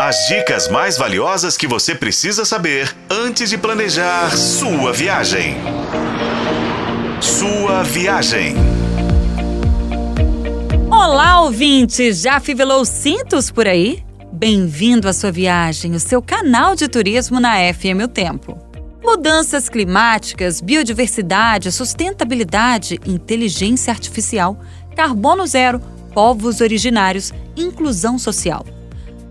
As dicas mais valiosas que você precisa saber antes de planejar sua viagem. Sua viagem. Olá, ouvinte! Já fivelou cintos por aí? Bem-vindo à sua viagem, o seu canal de turismo na FM O Tempo. Mudanças climáticas, biodiversidade, sustentabilidade, inteligência artificial, carbono zero, povos originários, inclusão social.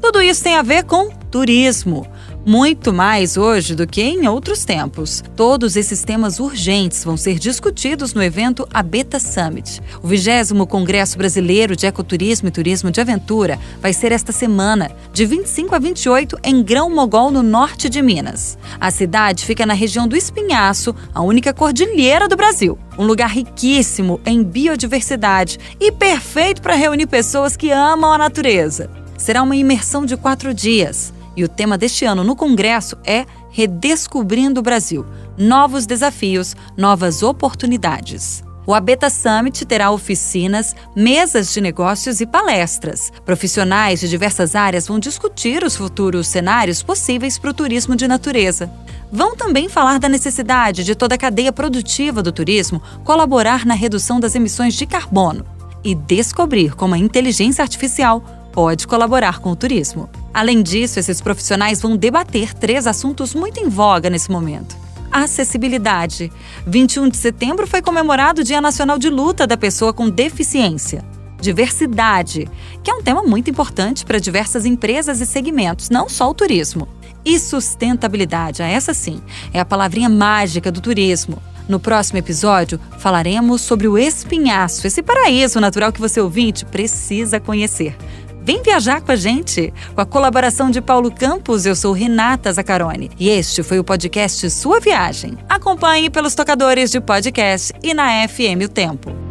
Tudo isso tem a ver com turismo. Muito mais hoje do que em outros tempos. Todos esses temas urgentes vão ser discutidos no evento Abeta Summit. O 20 Congresso Brasileiro de Ecoturismo e Turismo de Aventura vai ser esta semana, de 25 a 28, em Grão Mogol, no norte de Minas. A cidade fica na região do Espinhaço, a única cordilheira do Brasil. Um lugar riquíssimo em biodiversidade e perfeito para reunir pessoas que amam a natureza. Será uma imersão de quatro dias. E o tema deste ano no Congresso é Redescobrindo o Brasil Novos Desafios, Novas Oportunidades. O Abeta Summit terá oficinas, mesas de negócios e palestras. Profissionais de diversas áreas vão discutir os futuros cenários possíveis para o turismo de natureza. Vão também falar da necessidade de toda a cadeia produtiva do turismo colaborar na redução das emissões de carbono e descobrir como a inteligência artificial pode colaborar com o turismo. Além disso, esses profissionais vão debater três assuntos muito em voga nesse momento. Acessibilidade. 21 de setembro foi comemorado o Dia Nacional de Luta da Pessoa com Deficiência. Diversidade, que é um tema muito importante para diversas empresas e segmentos, não só o turismo. E sustentabilidade, essa sim, é a palavrinha mágica do turismo. No próximo episódio, falaremos sobre o espinhaço, esse paraíso natural que você ouvinte precisa conhecer. Vem viajar com a gente! Com a colaboração de Paulo Campos, eu sou Renata Zacarone. E este foi o podcast Sua Viagem. Acompanhe pelos tocadores de podcast e na FM O Tempo.